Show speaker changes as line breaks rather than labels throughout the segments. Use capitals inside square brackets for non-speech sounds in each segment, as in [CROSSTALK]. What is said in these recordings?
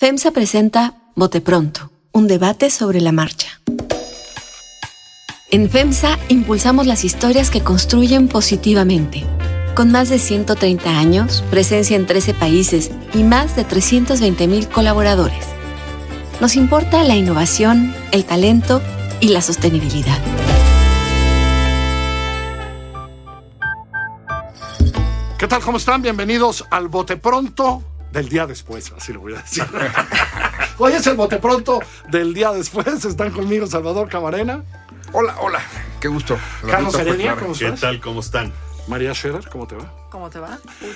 FEMSA presenta Bote Pronto, un debate sobre la marcha. En FEMSA impulsamos las historias que construyen positivamente. Con más de 130 años, presencia en 13 países y más de 320.000 colaboradores. Nos importa la innovación, el talento y la sostenibilidad.
¿Qué tal? ¿Cómo están? Bienvenidos al Bote Pronto del día después, así lo voy a decir. [LAUGHS] Hoy es el bote pronto del día después. Están conmigo Salvador Camarena.
Hola, hola. Qué gusto. La
Carlos Heredia. ¿cómo
¿Qué
estás?
tal? ¿Cómo están?
María Scherer, ¿cómo te va?
¿Cómo te va? Uy.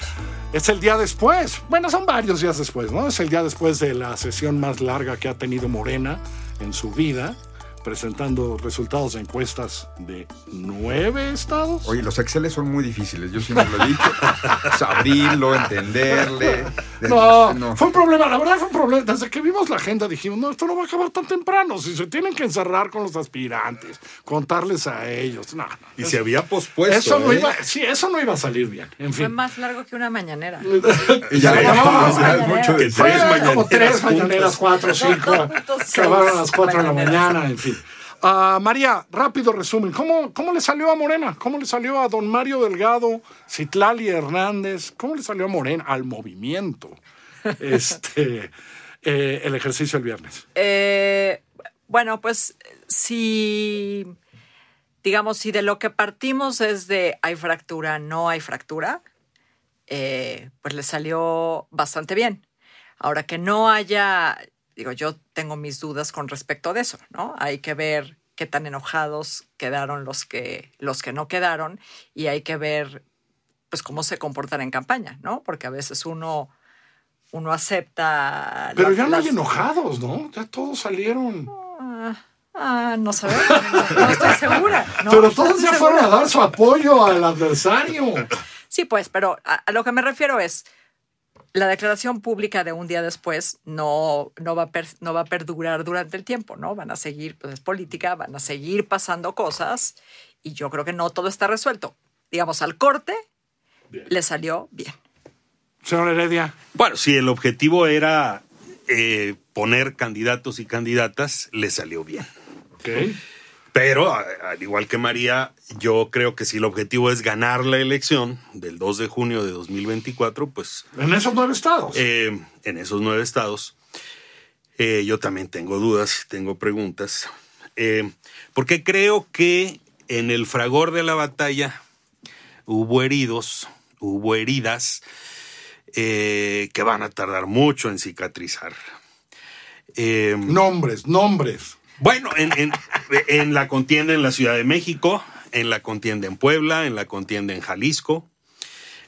Es el día después. Bueno, son varios días después, ¿no? Es el día después de la sesión más larga que ha tenido Morena en su vida, presentando resultados de encuestas de nueve estados.
Oye, los Exceles son muy difíciles. Yo siempre lo he dicho. [LAUGHS] Abrirlo, entenderle. De-
No, fue un problema, la verdad fue un problema. Desde que vimos la agenda dijimos, no, esto no va a acabar tan temprano. Si se tienen que encerrar con los aspirantes, contarles a ellos. No, no.
Y se había pospuesto.
Eso no
¿eh?
iba, sí, eso no iba a salir bien. En
Fue
fin.
más largo que una mañanera. [LAUGHS]
Y ya,
Sí,
ya,
no,
ya es mucho
que
de-
Fue
tres
como
mañaneras
tres mañaneras, cuatro, cinco. [LAUGHS] Acabaron a las cuatro de la mañana, en fin. Ah, María, rápido resumen. ¿Cómo, ¿Cómo le salió a Morena? ¿Cómo le salió a don Mario Delgado, Citlali Hernández? ¿Cómo le salió a Morena? Al movimiento. [LAUGHS] Este, eh, el ejercicio el viernes.
Eh, bueno, pues si, digamos, si de lo que partimos es de hay fractura, no hay fractura, eh, pues le salió bastante bien. Ahora que no haya, digo, yo tengo mis dudas con respecto de eso, ¿no? Hay que ver qué tan enojados quedaron los que, los que no quedaron y hay que ver, pues, cómo se comportan en campaña, ¿no? Porque a veces uno, uno acepta...
Pero
la-
ya no hay enojados, ¿no? Ya todos salieron.
Ah, ah, no sabemos, no, no estoy segura. no,
Pero todos ya fueron a dar su apoyo al adversario.
Sí, pues, pero a, a lo que me refiero es, la declaración pública de un día después no, no, va, a per- no va a perdurar durante el tiempo, ¿no? Van a seguir, pues es política, van a seguir pasando cosas y yo creo que no todo está resuelto. Digamos, al corte le salió bien.
Señor Heredia.
Bueno, si el objetivo era eh, poner candidatos y candidatas, le salió bien.
Ok.
Pero, al igual que María, yo creo que si el objetivo es ganar la elección del 2 de junio de 2024, pues
En esos nueve estados.
eh, en esos nueve estados, eh, yo también tengo dudas, tengo preguntas, eh, porque creo que en el fragor de la batalla hubo heridos, hubo heridas que van a tardar mucho en cicatrizar.
Nombres, nombres.
Bueno, en, en- en la contienda en la Ciudad de México, en la contienda en Puebla, en la contienda en Jalisco,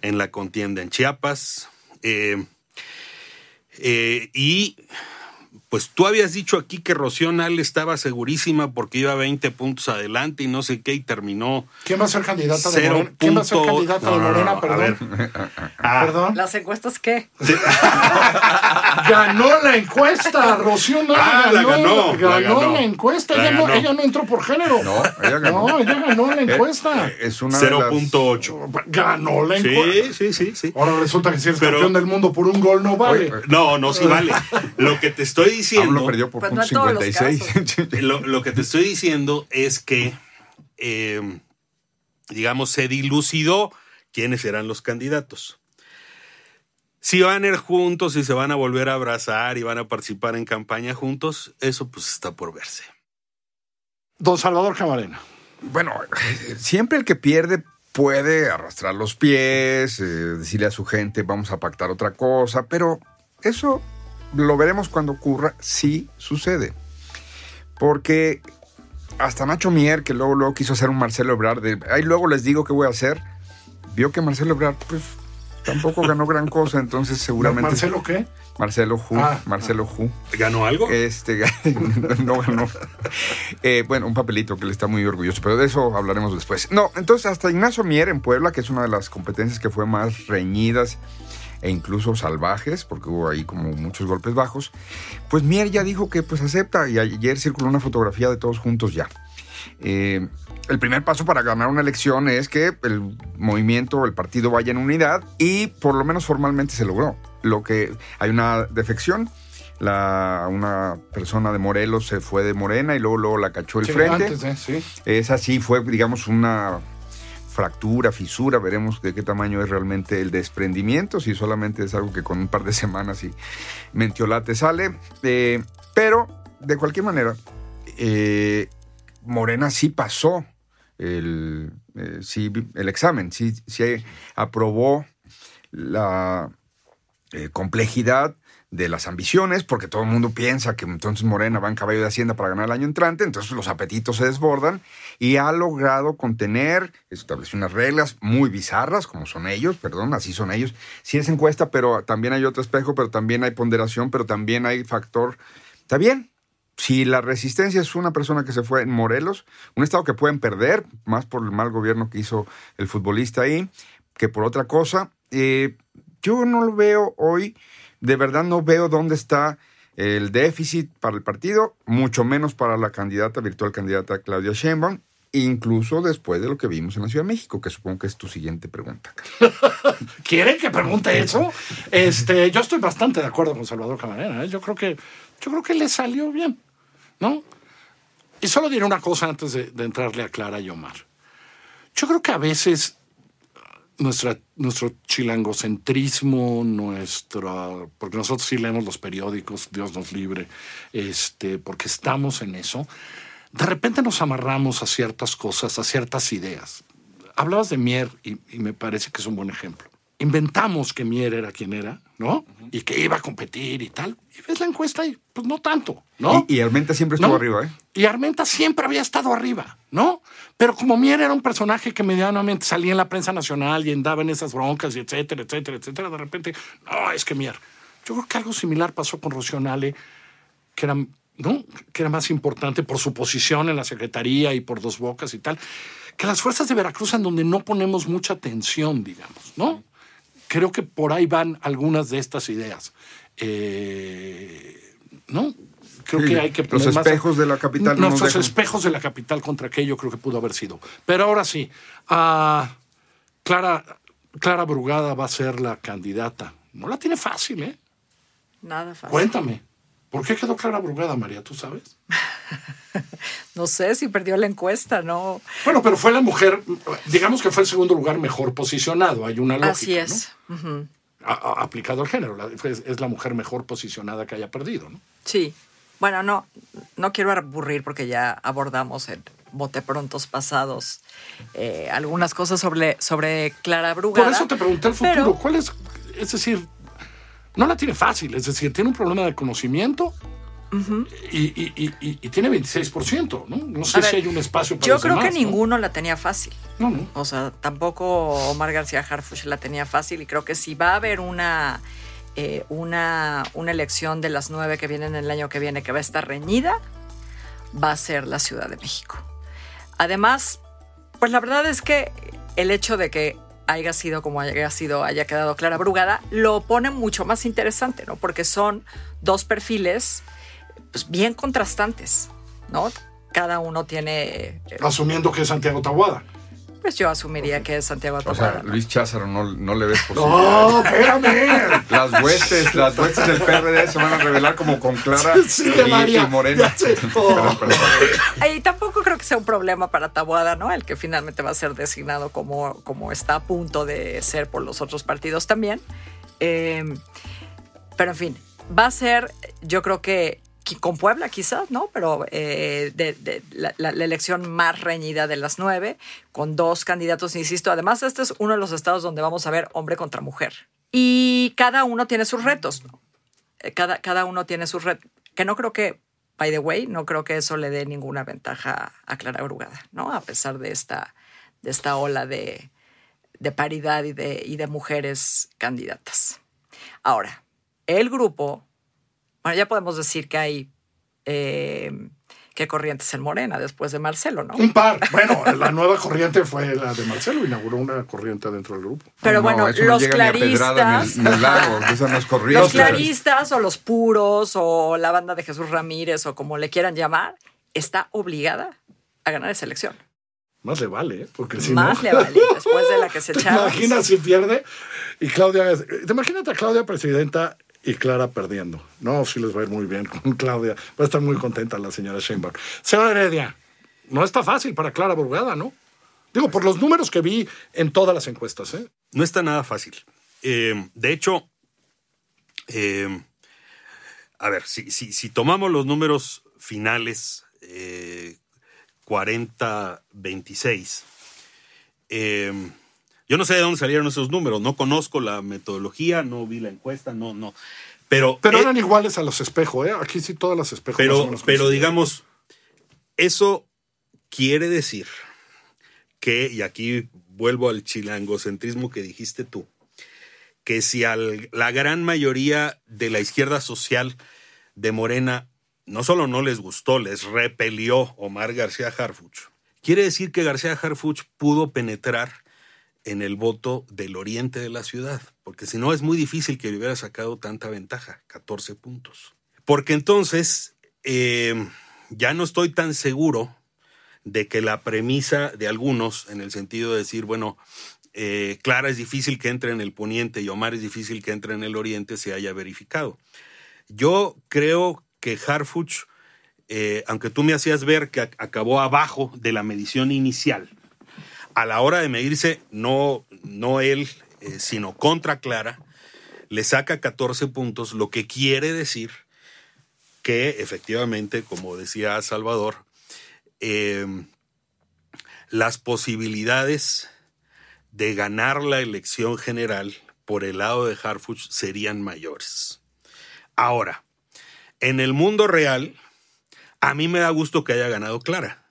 en la contienda en Chiapas. eh, eh, y pues tú habías dicho aquí que Rocío Nal estaba segurísima porque iba 20 puntos adelante y no sé qué y terminó
¿Quién va a ser candidata de Morena? ¿Quién va a ser candidata
No,
de
no, no,
Morena?
no,
Perdón.
ver. Ah, [LAUGHS]
Perdón.
¿Las encuestas qué? [LAUGHS]
Ganó la encuesta. Rocío no
Ah, ganó, la
ganó
ganó.
la encuesta.
La
ella, No,
ganó.
ella no entró por género.
No, ella ganó.
No, ella ganó la
Eh,
encuesta.
eh, Es una de las-
0.8.
Ganó la encuesta.
Sí, sí, sí, sí.
Ahora resulta que si eres
Pero-
campeón del mundo por un gol no vale.
Oye,
No, no, sí vale. [LAUGHS] Lo que te estoy diciendo.
Pablo perdió por
Pues no
punto
los
56. [LAUGHS]
Lo, lo que te estoy diciendo es que, eh, digamos, se dilucidó quiénes eran los candidatos. Si van a ir juntos y se van a volver a abrazar y van a participar en campaña juntos, eso pues está por verse.
Don Salvador Camarena.
Bueno, siempre el que pierde puede arrastrar los pies, eh, decirle a su gente vamos a pactar otra cosa, pero eso lo veremos cuando ocurra si sucede. Porque hasta Nacho Mier, que luego, luego quiso hacer un Marcelo Ebrard, de, ahí luego les digo qué voy a hacer, vio que Marcelo Ebrard pues tampoco [LAUGHS] ganó gran cosa, entonces seguramente...
¿Marcelo qué?
Marcelo Ju,
Ah,
Marcelo Ju.
¿Ganó algo?
Este, [LAUGHS] no ganó. Eh, bueno, un papelito que le está muy orgulloso, pero de eso hablaremos después. No, entonces hasta Ignacio Mier en Puebla, que es una de las competencias que fue más reñidas e incluso salvajes, porque hubo ahí como muchos golpes bajos, pues Mier ya dijo que pues acepta y ayer circuló una fotografía de todos juntos ya. Eh, el primer paso para ganar una elección es que el movimiento, el partido vaya en unidad y por lo menos formalmente se logró. Lo que hay una defección la, una persona de Morelos se fue de Morena y luego, luego la cachó el
Sí,
frente.
antes sí.
Esa sí fue, digamos, una fractura, fisura, veremos de qué tamaño es realmente el desprendimiento, si solamente es algo que con un par de semanas y mentiolate sale. Eh, pero, de cualquier manera, eh, Morena sí pasó el, eh, sí, el examen, sí, sí aprobó la complejidad de las ambiciones, porque todo el mundo piensa que entonces Morena va en caballo de Hacienda para ganar el año entrante, entonces los apetitos se desbordan y ha logrado contener, estableció unas reglas muy bizarras, como son ellos, perdón, así son ellos. Sí es encuesta, pero también hay otro espejo, pero también hay ponderación, pero también hay factor. Está bien. Si la resistencia es una persona que se fue en Morelos, un estado que pueden perder, más por el mal gobierno que hizo el futbolista ahí, que por otra cosa, eh, yo no lo veo hoy, de verdad no veo dónde está el déficit para el partido, mucho menos para la candidata, virtual candidata Claudia Sheinbaum, incluso después de lo que vimos en la Ciudad de México, que supongo que es tu siguiente pregunta. [LAUGHS]
¿Quieren que pregunte eso? Este, yo estoy bastante de acuerdo con Salvador Camarena. ¿eh? Yo creo que, yo creo que le salió bien, ¿no? Y solo diré una cosa antes de, de entrarle a Clara y Omar. Yo creo que a veces nuestra, nuestro chilangocentrismo, nuestra, porque nosotros sí leemos los periódicos, Dios nos libre, este, porque estamos en eso, de repente nos amarramos a ciertas cosas, a ciertas ideas. Hablabas de Mier y, y me parece que es un buen ejemplo. Inventamos que Mier era quien era, ¿no? Y que iba a competir y tal. Y ves la encuesta y pues no tanto, ¿no?
Y, y Armenta siempre estuvo
¿No?
arriba, ¿eh?
Y Armenta siempre había estado arriba, ¿no? Pero como Mier era un personaje que medianamente salía en la prensa nacional y andaba en esas broncas y etcétera, etcétera, etcétera, de repente, no, es que Mier. Yo creo que algo similar pasó con Rocionale, que era, ¿no? que era más importante por su posición en la secretaría y por dos bocas y tal, que las fuerzas de Veracruz en donde no ponemos mucha atención, digamos, ¿no? Creo que por ahí van algunas de estas ideas. Eh, ¿No? Creo
Sí,
que hay que
los
poner más-
espejos de la capital no
Nuestros
dejan.
espejos de la capital contra aquello creo que pudo haber sido. Pero ahora sí, ah, Clara, Clara Brugada va a ser la candidata. No la tiene fácil, ¿eh?
Nada fácil.
Cuéntame. ¿Por qué quedó Clara Brugada, María? ¿Tú sabes? [LAUGHS]
No sé si perdió la encuesta, ¿no?
Bueno, pero fue la mujer, digamos que fue el segundo lugar mejor posicionado. Hay una lógica.
Así es.
¿no?
Ujú.
A- a- aplicado al género. Es la mujer mejor posicionada que haya perdido, ¿no?
Sí. Bueno, no, no quiero aburrir porque ya abordamos en bote prontos pasados eh, algunas cosas sobre, sobre Clara Brugada.
Por eso te pregunté el futuro.
pero-
¿Cuál es? Es decir, no la tiene fácil. Es decir, tiene un problema de conocimiento y, y- y- y- y tiene 26%, ¿no? No sé si hay un espacio para
Yo
los
creo que ninguno la tenía fácil.
No, no.
O sea, tampoco Omar García Harfuch la tenía fácil y creo que si va a haber una, eh, una, una elección de las nueve que vienen el año que viene que va a estar reñida, va a ser la Ciudad de México. Además, pues la verdad es que el hecho de que haya sido como haya sido, haya quedado Clara Brugada, lo pone mucho más interesante, ¿no? Porque son dos perfiles pues, bien contrastantes, ¿no? Cada uno tiene, eh,
Asumiendo que es Santiago Tabuada.
Pues yo asumiría que es Santiago
O
Taboada.
sea, Luis Cházaro no, no le ves posible.
No, espérame.
Las huestes, las huestes del PRD se van a revelar como con Clara
Sí,
y,
María,
y Morena.
sé. [LAUGHS] Oh.
Y tampoco creo que sea un problema para Taboada, ¿no? El que finalmente va a ser designado como, como está a punto de ser por los otros partidos también. Eh, pero en fin, va a ser, yo creo que con Puebla quizás, ¿no? Pero eh, la, elección más reñida de las nueve, con dos candidatos, insisto. Además, este es uno de los estados donde vamos a ver hombre contra mujer. Y cada uno tiene sus retos. Eh, Cada, cada uno tiene sus retos. Que no creo que, by the way, no creo que eso le dé ninguna ventaja a Clara Brugada, ¿no? A pesar de esta, de esta ola de, de paridad y de, y de mujeres candidatas. Ahora, el grupo, bueno, ya podemos decir que hay eh, que corrientes en Morena después de Marcelo, ¿no?
Un par. Bueno, la nueva corriente fue la de Marcelo. Inauguró una corriente dentro del grupo.
Pero
No,
bueno,
no
los
ni a
claristas,
en el, en el lago, eso no es corriente. [LAUGHS]
los claristas o los puros o la banda de Jesús Ramírez o como le quieran llamar, está obligada a ganar esa elección.
Más le vale, ¿eh? porque si
Más
no...
le vale, después de la que se [LAUGHS]
¿Te
echaron.
imaginas si pierde? Y Claudia... Te imaginas a Claudia presidenta y Clara perdiendo. No, sí les va a ir muy bien [LAUGHS] con Claudia. Va a estar muy contenta la señora Sheinbaum. Señora Heredia, no está fácil para Clara Brugada, ¿no? Digo, por los números que vi en todas las encuestas, ¿eh?
No está nada fácil. Eh, de hecho, eh, a ver, si, si, tomamos los números finales, eh, 40-26, eh, yo no sé de dónde salieron esos números, no conozco la metodología, no vi la encuesta, no, no. Pero,
pero eran iguales a los espejos, ¿eh? Aquí sí todas las espejos.
Pero, pero digamos, eso quiere decir que, y aquí vuelvo al chilangocentrismo que dijiste tú, que si a la gran mayoría de la izquierda social de Morena no solo no les gustó, les repelió Omar García Harfuch, quiere decir que García Harfuch pudo penetrar en el voto del oriente de la ciudad, porque si no es muy difícil que hubiera sacado tanta ventaja, 14 puntos. Porque entonces eh, ya no estoy tan seguro de que la premisa de algunos, en el sentido de decir, bueno, eh, Clara es difícil que entre en el poniente y Omar es difícil que entre en el oriente, se haya verificado. Yo creo que Harfuch, eh, aunque tú me hacías ver que acabó abajo de la medición inicial, a la hora de medirse, no, no él, eh, sino contra Clara, le saca 14 puntos, lo que quiere decir que efectivamente, como decía Salvador, eh, las posibilidades de ganar la elección general por el lado de Harfuch serían mayores. Ahora, en el mundo real, a mí me da gusto que haya ganado Clara.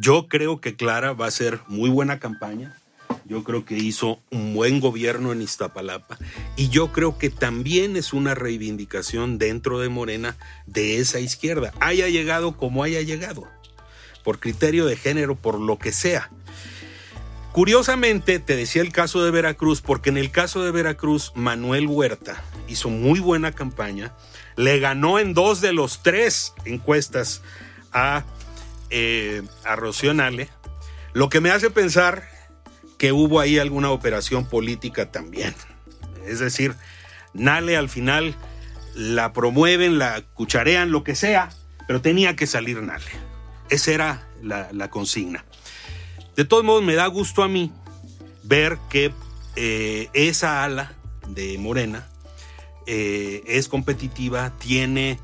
Yo creo que Clara va a ser muy buena campaña. Yo creo que hizo un buen gobierno en Iztapalapa y yo creo que también es una reivindicación dentro de Morena de esa izquierda, haya llegado como haya llegado por criterio de género, por lo que sea. Curiosamente, te decía el caso de Veracruz, porque en el caso de Veracruz, Manuel Huerta hizo muy buena campaña, le ganó en dos de los tres encuestas a, eh, a Rocío Nale, lo que me hace pensar que hubo ahí alguna operación política también. Es decir, Nale al final la promueven, la cucharean, lo que sea, pero tenía que salir Nale. Esa era la, consigna. De todos modos, me da gusto a mí ver que eh, esa ala de Morena eh, es competitiva, tiene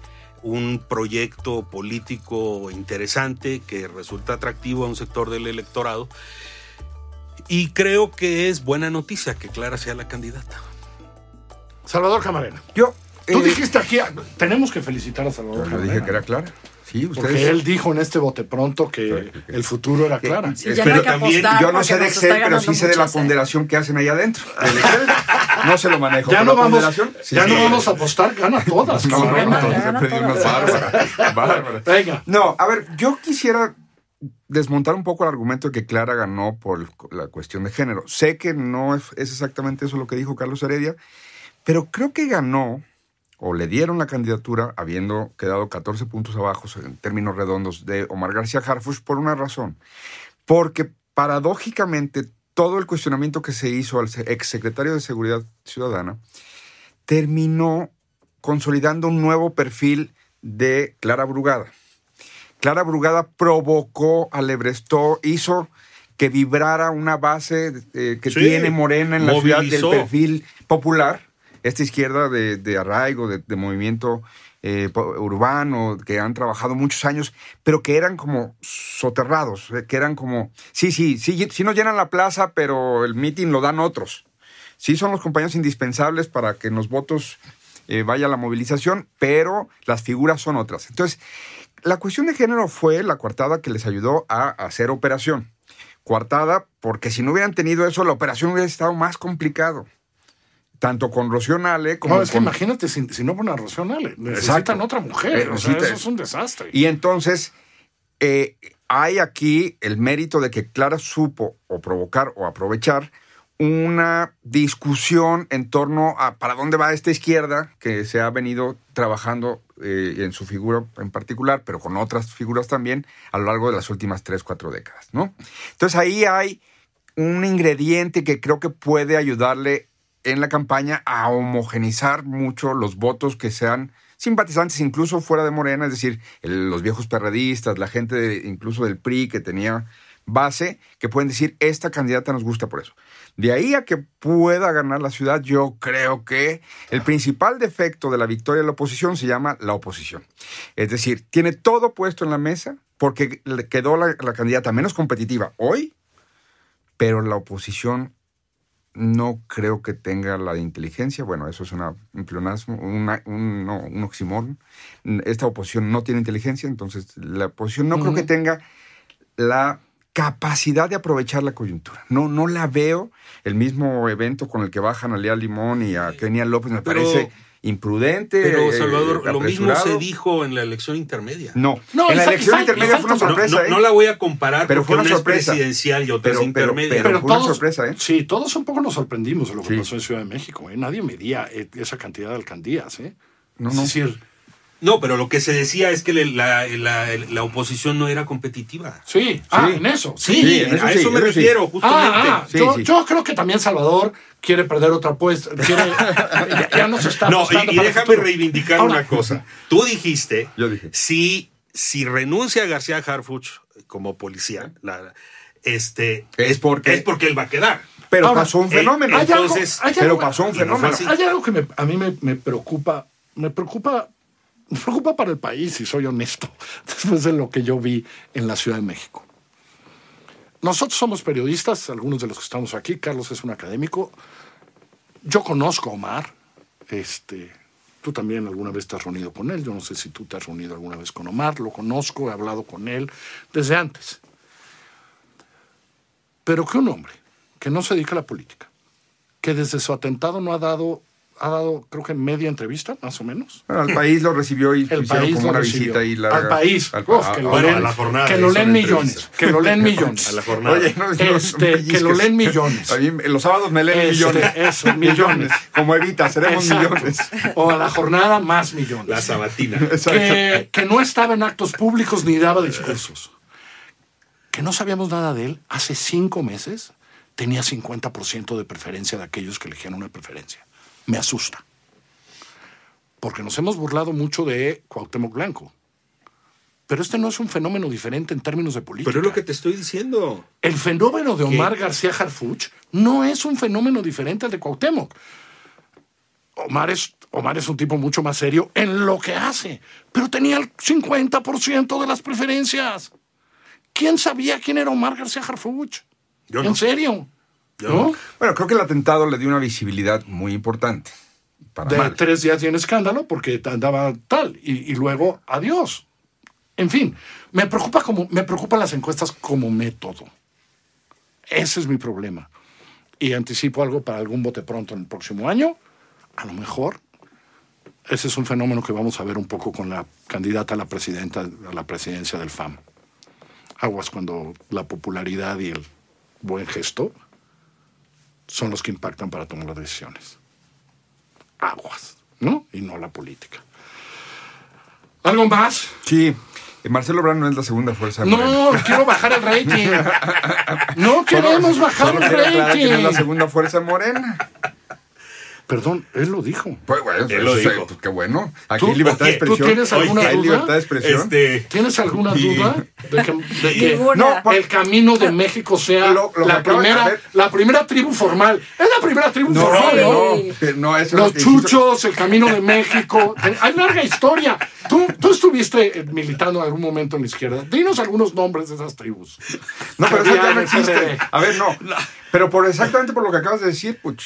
un proyecto político interesante que resulta atractivo a un sector del electorado. Y creo que es buena noticia que Clara sea la candidata.
Salvador Camarena.
Yo.
Tú eh, dijiste aquí, tenemos que felicitar a Salvador
yo
Camarena.
dije que era Clara. Sí, ustedes...
Porque él dijo en este bote pronto que el futuro era Clara.
Sí, que apostar
yo no sé de Excel, pero sí sé de la ponderación que hacen ahí adentro. El Excel [LAUGHS] no se lo manejo.
Ya
pero
no vamos,
ponderación, sí,
ya
sí.
no vamos a apostar, gana todas. [LAUGHS]
No, no, no. [LAUGHS]
Venga.
No, a ver, yo quisiera desmontar un poco el argumento de que Clara ganó por la cuestión de género. Sé que no es exactamente eso lo que dijo Carlos Heredia, pero creo que ganó o le dieron la candidatura habiendo quedado 14 puntos abajo en términos redondos de Omar García Harfuch por una razón. Porque paradójicamente todo el cuestionamiento que se hizo al exsecretario de Seguridad Ciudadana terminó consolidando un nuevo perfil de Clara Brugada. Clara Brugada provocó al Ebrestó, hizo que vibrara una base eh, que
Sí,
tiene Morena en la ciudad del perfil popular, esta izquierda de, arraigo, de, movimiento eh, urbano, que han trabajado muchos años, pero que eran como soterrados, eh, que eran como, sí, sí, sí, sí nos llenan la plaza, pero el meeting lo dan otros. Sí son los compañeros indispensables para que en los votos eh, vaya la movilización, pero las figuras son otras. Entonces, la cuestión de género fue la coartada que les ayudó a hacer operación. Coartada porque si no hubieran tenido eso, la operación hubiera estado más complicado. Tanto con Rocío Nale como
No, es que
con...
imagínate si, si no ponen a Rocío Nale. Necesitan
Exacto.
otra mujer.
Eh,
o sea, eso es un desastre.
Y entonces, eh, hay aquí el mérito de que Clara supo o provocar o aprovechar una discusión en torno a para dónde va esta izquierda que se ha venido trabajando eh, en su figura en particular, pero con otras figuras también a lo largo de las últimas tres, cuatro décadas, ¿no? Entonces ahí hay un ingrediente que creo que puede ayudarle en la campaña a homogenizar mucho los votos que sean simpatizantes incluso fuera de Morena, es decir, el- los viejos perredistas, la gente de- incluso del PRI que tenía base, que pueden decir, esta candidata nos gusta por eso. De ahí a que pueda ganar la ciudad, yo creo que el principal defecto de la victoria de la oposición se llama la oposición. Es decir, tiene todo puesto en la mesa porque quedó la, la candidata menos competitiva hoy, pero la oposición no creo que tenga la inteligencia. Bueno, eso es una, un pleonasmo, una- un, no, un oxímoron. Esta oposición no tiene inteligencia, entonces la oposición no creo que tenga la capacidad de aprovechar la coyuntura. No, no la veo. El mismo evento con el que bajan a Lea Limón y a Kenia López me
Pero-
parece imprudente.
Pero,
eh,
Salvador, lo mismo se dijo en la elección intermedia.
No,
No,
en la elección intermedia fue una
falta-
No,
sorpresa.
no-
¿eh?
no la voy a comparar
Pero
porque
fue una
una
sorpresa.
es presidencial y otra
Pero-
es
pero-
intermedia.
pero- fue una sorpresa, ¿eh?
Sí, todos un poco nos sorprendimos de lo que
Sí.
pasó en Ciudad de México. ¿eh? Nadie medía eh, esa cantidad de alcaldías. ¿eh?
No,
es
no.
decir,
No, pero lo que se decía es que la, la- la oposición no era competitiva.
sí, ah, en eso. Sí,
Sí,
en eso
a
sí,
eso me
eso sí.
refiero, justamente.
Ah, ah,
Sí,
yo,
sí.
yo creo que también Salvador quiere perder otra apuesta. Quiere, [LAUGHS] ya, ya nos está
No, y, y déjame reivindicar
Ahora,
una cosa. Tú dijiste,
Yo dije.
si, si renuncia García Harfuch como policía, la- este,
Es porque-
es porque él va a quedar.
Pero
Ahora,
pasó un
eh,
fenómeno.
algo-
Entonces,
hay
pero
algo-
pasó un
no
fenómeno.
Hay algo que me- a mí me, me preocupa, me preocupa, me preocupa para el país, si soy honesto, [LAUGHS] después de lo que yo vi en la Ciudad de México. Nosotros somos periodistas, algunos de los que estamos aquí, Carlos es un académico. Yo conozco a Omar, este, tú también alguna vez te has reunido con él, yo no sé si tú te has reunido alguna vez con Omar, lo conozco, he hablado con él desde antes. Pero que un hombre que no se dedica a la política, que desde su atentado no ha dado, ha dado creo que media entrevista, más o menos.
Bueno, al país lo recibió y
El país
como
lo
una
recibió.
visita y larga.
Al país.
Al-
Uf,
a-
que
a-
lo
bueno,
leen,
a la jornada
que lo leen millones. Que lo leen millones.
A la jornada.
Oye, no, no, no
Este, que lo leen millones.
A mí, los sábados me leen
Este,
millones.
eso, [LAUGHS] millones.
Como Evita, seremos
Exacto.
millones.
O a la jornada más millones.
La sabatina. [LAUGHS]
que, que no estaba en actos públicos ni daba discursos. Que no sabíamos nada de él. Hace cinco meses tenía 50% de preferencia de aquellos que elegían una preferencia. Me asusta. Porque nos hemos burlado mucho de Cuauhtémoc Blanco. Pero este no es un fenómeno diferente en términos de política.
Pero es lo que te estoy diciendo.
El fenómeno de Omar García Harfuch no es un fenómeno diferente al de Cuauhtémoc. Omar es, Omar es un tipo mucho más serio en lo que hace, pero tenía el 50% de las preferencias. ¿Quién sabía quién era Omar García Harfuch?
Yo
¿En
no.
serio? ¿No?
no.
Bueno, creo que el atentado le dio una visibilidad muy importante. Para
De
mal.
tres días tiene escándalo porque andaba tal y, y luego adiós. En fin, me preocupa como me preocupan las encuestas como método. Ese es mi problema. Y anticipo algo para algún bote pronto en el próximo año. A lo mejor ese es un fenómeno que vamos a ver un poco con la candidata a la presidenta a la presidencia del FAM. Aguas cuando la popularidad y el buen gesto son los que impactan para tomar las decisiones aguas, ¿no? Y no la política. ¿Algo más?
Sí, eh, Marcelo Ebrard no es la segunda fuerza Morena.
No, [LAUGHS] quiero bajar el rating. [LAUGHS] No queremos bajar
Solo
el
que no es la
rating.
segunda fuerza Morena.
Perdón, él lo dijo.
Pues bueno,
Él lo dijo.
pues, qué bueno. Aquí hay libertad de
oye, ¿tú
expresión.
tienes alguna duda?
libertad de expresión.
Este,
¿Tienes alguna
Y-
duda de que, de que
Ninguna.
No, por-
el camino de México sea
Lo- lo que
la, primera, la primera tribu formal? Es la primera tribu
No,
formal, ¿no?
no, no, eso
Los chuchos, el camino de México. Hay larga historia. Tú, tú estuviste militando en algún momento en la izquierda. Dinos algunos nombres de esas tribus.
No, pero eso ya no existe. A ver, no. Pero por exactamente por lo que acabas de decir, Puch,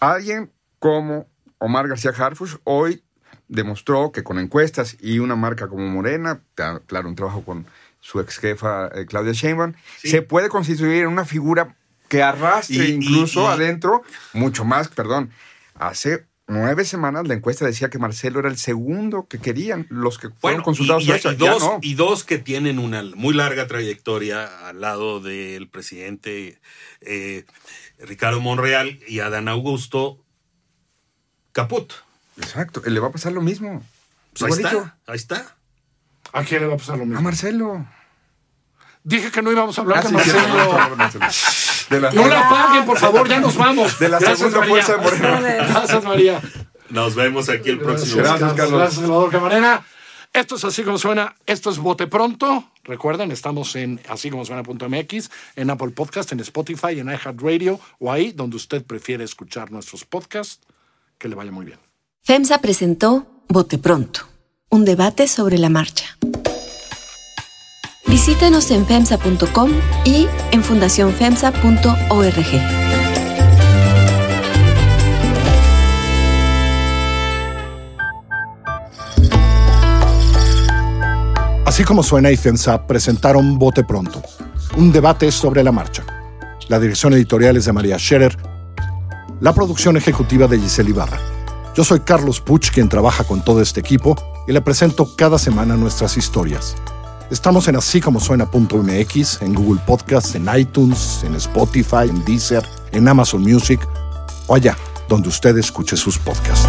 alguien como Omar García Harfuch hoy demostró que con encuestas y una marca como Morena, claro, un trabajo con su ex jefa eh, Claudia Sheinbaum, se puede constituir en una figura que arrastre
Y-
incluso
y-
adentro mucho más, perdón. Hace nueve semanas la encuesta decía que Marcelo era el segundo que querían los que fueron
Bueno,
consultados.
y, y- y dos,
no.
y dos que tienen una muy larga trayectoria al lado del presidente eh, Ricardo Monreal y Adán Augusto Caput.
Exacto, le va a pasar lo mismo.
Pues ahí está, ahí está.
¿A quién le va a pasar lo
A
mismo?
Marcelo.
Dije que no íbamos a hablar
Ah,
de
sí,
Marcelo.
Marcelo. De la-
No la apaguen, por favor, ya nos vamos.
De la segunda
María.
fuerza de Morena.
Gracias, María.
Nos vemos aquí el próximo.
Gracias, Carlos.
Gracias, Salvador Camarena. Esto es así como suena. Esto es Bote Pronto. Recuerden, estamos en así como suena.mx, en Apple Podcast, en Spotify, en iHeartRadio o ahí donde usted prefiere escuchar nuestros podcasts. Que le vaya muy bien.
FEMSA presentó Bote Pronto, un debate sobre la marcha. Visítenos en FEMSA.com y en fundacionfemsa.org.
Así como suena y FEMSA presentaron Bote Pronto, un debate sobre la marcha. La dirección editorial es de María Scherer, la producción ejecutiva de Giselle Ibarra. Yo soy Carlos Puch, quien trabaja con todo este equipo y le presento cada semana nuestras historias. Estamos en así como en Google Podcasts, en iTunes, en Spotify, en Deezer, en Amazon Music o allá donde usted escuche sus podcasts.